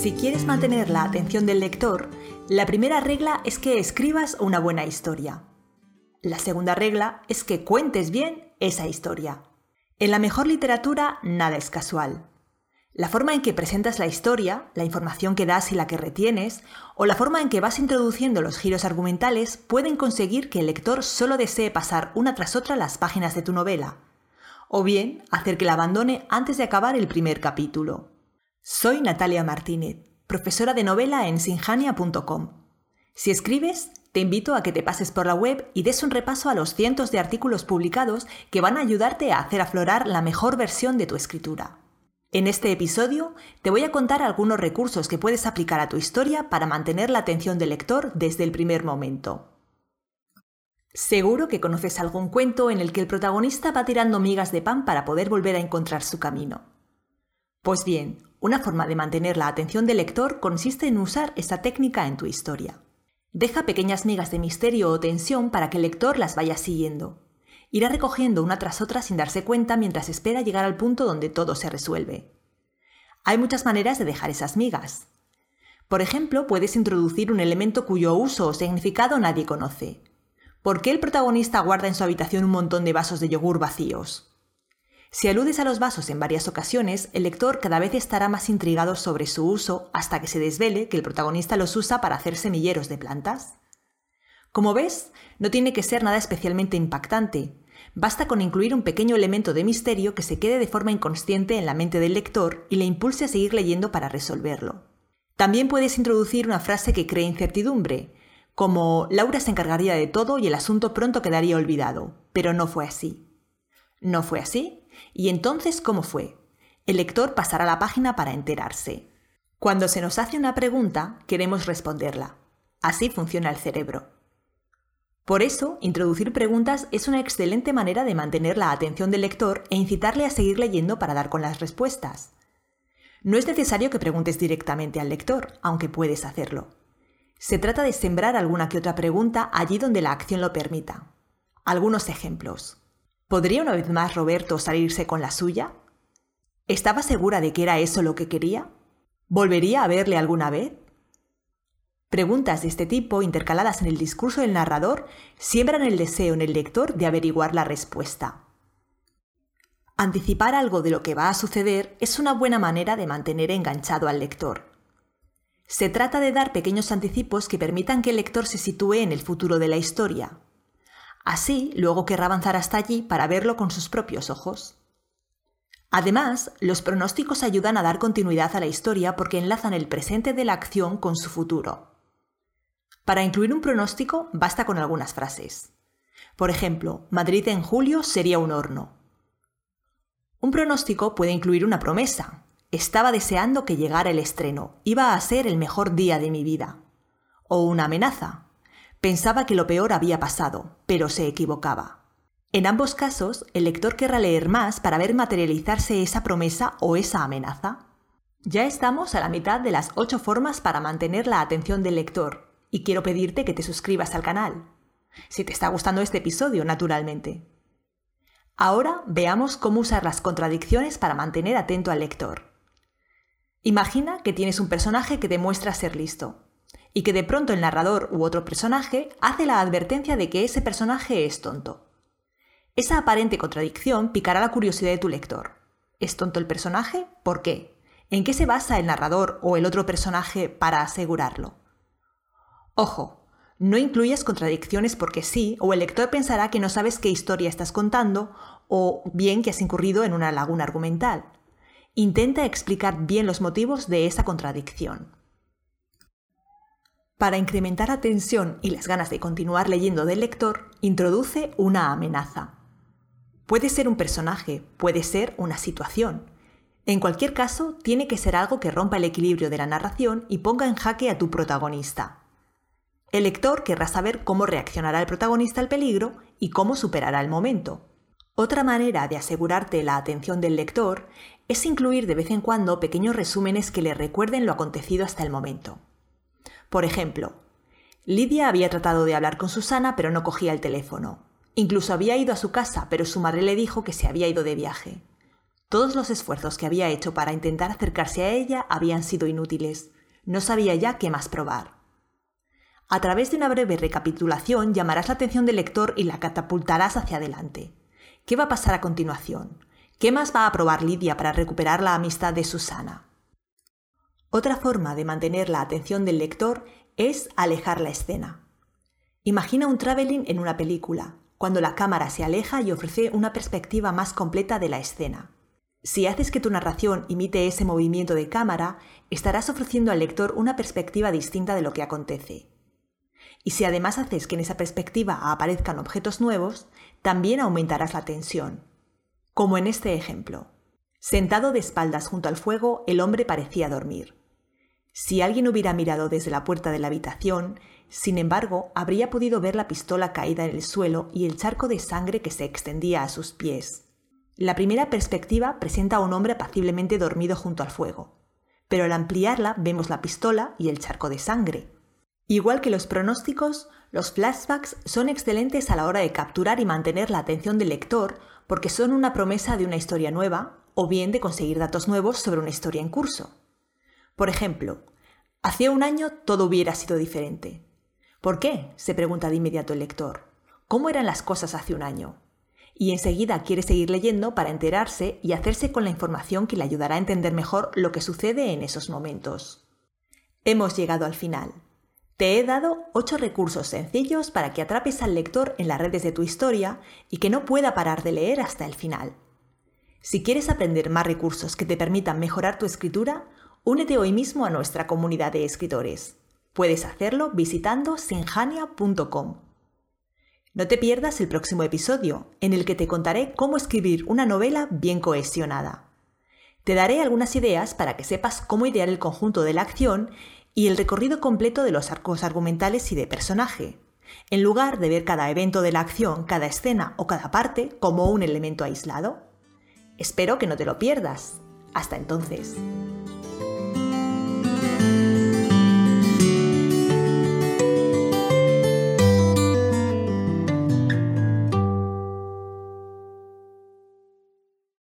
Si quieres mantener la atención del lector, la primera regla es que escribas una buena historia. La segunda regla es que cuentes bien esa historia. En la mejor literatura nada es casual. La forma en que presentas la historia, la información que das y la que retienes, o la forma en que vas introduciendo los giros argumentales pueden conseguir que el lector solo desee pasar una tras otra las páginas de tu novela, o bien hacer que la abandone antes de acabar el primer capítulo. Soy Natalia Martínez, profesora de novela en sinjania.com. Si escribes, te invito a que te pases por la web y des un repaso a los cientos de artículos publicados que van a ayudarte a hacer aflorar la mejor versión de tu escritura. En este episodio te voy a contar algunos recursos que puedes aplicar a tu historia para mantener la atención del lector desde el primer momento. Seguro que conoces algún cuento en el que el protagonista va tirando migas de pan para poder volver a encontrar su camino. Pues bien, una forma de mantener la atención del lector consiste en usar esta técnica en tu historia. Deja pequeñas migas de misterio o tensión para que el lector las vaya siguiendo. Irá recogiendo una tras otra sin darse cuenta mientras espera llegar al punto donde todo se resuelve. Hay muchas maneras de dejar esas migas. Por ejemplo, puedes introducir un elemento cuyo uso o significado nadie conoce. ¿Por qué el protagonista guarda en su habitación un montón de vasos de yogur vacíos? Si aludes a los vasos en varias ocasiones, el lector cada vez estará más intrigado sobre su uso hasta que se desvele que el protagonista los usa para hacer semilleros de plantas. Como ves, no tiene que ser nada especialmente impactante. Basta con incluir un pequeño elemento de misterio que se quede de forma inconsciente en la mente del lector y le impulse a seguir leyendo para resolverlo. También puedes introducir una frase que cree incertidumbre, como Laura se encargaría de todo y el asunto pronto quedaría olvidado, pero no fue así. ¿No fue así? ¿Y entonces cómo fue? El lector pasará la página para enterarse. Cuando se nos hace una pregunta, queremos responderla. Así funciona el cerebro. Por eso, introducir preguntas es una excelente manera de mantener la atención del lector e incitarle a seguir leyendo para dar con las respuestas. No es necesario que preguntes directamente al lector, aunque puedes hacerlo. Se trata de sembrar alguna que otra pregunta allí donde la acción lo permita. Algunos ejemplos. ¿Podría una vez más Roberto salirse con la suya? ¿Estaba segura de que era eso lo que quería? ¿Volvería a verle alguna vez? Preguntas de este tipo, intercaladas en el discurso del narrador, siembran el deseo en el lector de averiguar la respuesta. Anticipar algo de lo que va a suceder es una buena manera de mantener enganchado al lector. Se trata de dar pequeños anticipos que permitan que el lector se sitúe en el futuro de la historia. Así, luego querrá avanzar hasta allí para verlo con sus propios ojos. Además, los pronósticos ayudan a dar continuidad a la historia porque enlazan el presente de la acción con su futuro. Para incluir un pronóstico basta con algunas frases. Por ejemplo, Madrid en julio sería un horno. Un pronóstico puede incluir una promesa. Estaba deseando que llegara el estreno. Iba a ser el mejor día de mi vida. O una amenaza. Pensaba que lo peor había pasado, pero se equivocaba. En ambos casos, el lector querrá leer más para ver materializarse esa promesa o esa amenaza. Ya estamos a la mitad de las ocho formas para mantener la atención del lector, y quiero pedirte que te suscribas al canal. Si te está gustando este episodio, naturalmente. Ahora veamos cómo usar las contradicciones para mantener atento al lector. Imagina que tienes un personaje que demuestra ser listo y que de pronto el narrador u otro personaje hace la advertencia de que ese personaje es tonto. Esa aparente contradicción picará la curiosidad de tu lector. ¿Es tonto el personaje? ¿Por qué? ¿En qué se basa el narrador o el otro personaje para asegurarlo? Ojo, no incluyas contradicciones porque sí, o el lector pensará que no sabes qué historia estás contando, o bien que has incurrido en una laguna argumental. Intenta explicar bien los motivos de esa contradicción. Para incrementar la tensión y las ganas de continuar leyendo del lector, introduce una amenaza. Puede ser un personaje, puede ser una situación. En cualquier caso, tiene que ser algo que rompa el equilibrio de la narración y ponga en jaque a tu protagonista. El lector querrá saber cómo reaccionará el protagonista al peligro y cómo superará el momento. Otra manera de asegurarte la atención del lector es incluir de vez en cuando pequeños resúmenes que le recuerden lo acontecido hasta el momento. Por ejemplo, Lidia había tratado de hablar con Susana pero no cogía el teléfono. Incluso había ido a su casa, pero su madre le dijo que se había ido de viaje. Todos los esfuerzos que había hecho para intentar acercarse a ella habían sido inútiles. No sabía ya qué más probar. A través de una breve recapitulación llamarás la atención del lector y la catapultarás hacia adelante. ¿Qué va a pasar a continuación? ¿Qué más va a probar Lidia para recuperar la amistad de Susana? Otra forma de mantener la atención del lector es alejar la escena. Imagina un traveling en una película, cuando la cámara se aleja y ofrece una perspectiva más completa de la escena. Si haces que tu narración imite ese movimiento de cámara, estarás ofreciendo al lector una perspectiva distinta de lo que acontece. Y si además haces que en esa perspectiva aparezcan objetos nuevos, también aumentarás la tensión. Como en este ejemplo. Sentado de espaldas junto al fuego, el hombre parecía dormir. Si alguien hubiera mirado desde la puerta de la habitación, sin embargo, habría podido ver la pistola caída en el suelo y el charco de sangre que se extendía a sus pies. La primera perspectiva presenta a un hombre apaciblemente dormido junto al fuego, pero al ampliarla vemos la pistola y el charco de sangre. Igual que los pronósticos, los flashbacks son excelentes a la hora de capturar y mantener la atención del lector porque son una promesa de una historia nueva o bien de conseguir datos nuevos sobre una historia en curso. Por ejemplo, hace un año todo hubiera sido diferente. ¿Por qué? se pregunta de inmediato el lector. ¿Cómo eran las cosas hace un año? y enseguida quiere seguir leyendo para enterarse y hacerse con la información que le ayudará a entender mejor lo que sucede en esos momentos. Hemos llegado al final. Te he dado 8 recursos sencillos para que atrapes al lector en las redes de tu historia y que no pueda parar de leer hasta el final. Si quieres aprender más recursos que te permitan mejorar tu escritura, únete hoy mismo a nuestra comunidad de escritores. Puedes hacerlo visitando sinjania.com. No te pierdas el próximo episodio, en el que te contaré cómo escribir una novela bien cohesionada. Te daré algunas ideas para que sepas cómo idear el conjunto de la acción y el recorrido completo de los arcos argumentales y de personaje, en lugar de ver cada evento de la acción, cada escena o cada parte como un elemento aislado. Espero que no te lo pierdas. Hasta entonces.